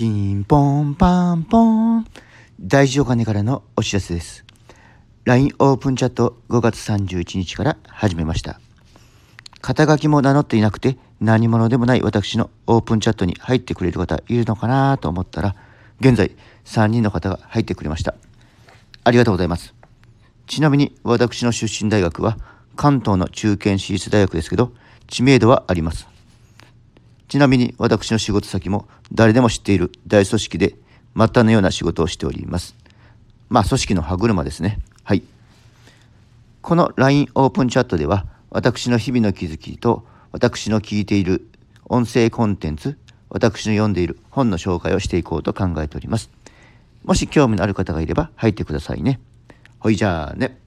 ピンポンパンポン。大事お金からのお知らせです。LINE オープンチャット5月31日から始めました。肩書きも名乗っていなくて何者でもない私のオープンチャットに入ってくれる方いるのかなと思ったら、現在3人の方が入ってくれました。ありがとうございます。ちなみに私の出身大学は関東の中堅私立大学ですけど、知名度はあります。ちなみに私の仕事先も誰でも知っている大組織で末端のような仕事をしております。まあ組織の歯車ですね。はい。この LINE オープンチャットでは私の日々の気づきと私の聞いている音声コンテンツ、私の読んでいる本の紹介をしていこうと考えております。もし興味のある方がいれば入ってくださいね。ほいじゃあね。